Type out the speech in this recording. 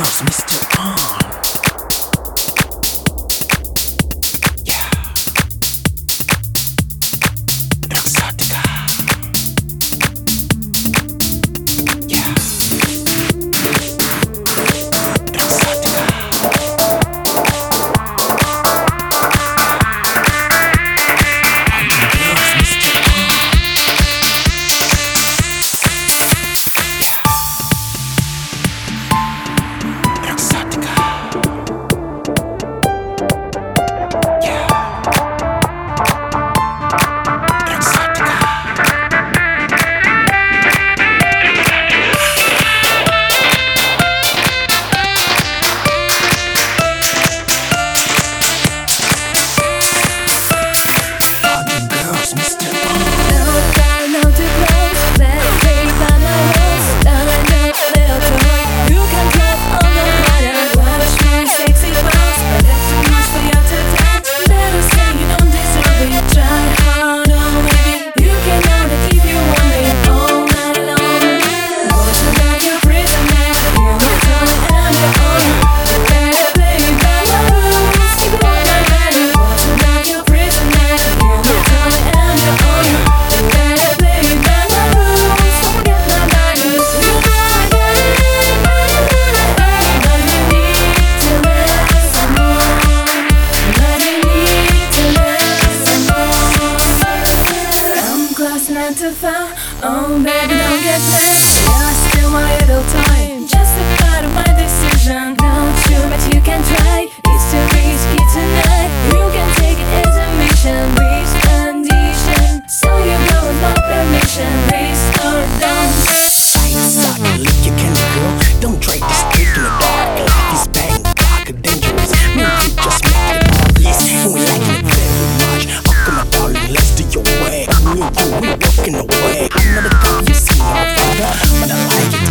Girls, Mr. Arm. Oh baby, don't get mad. Yeah, I still my little time Just a part of my decision. the girl you see out there, but I like it.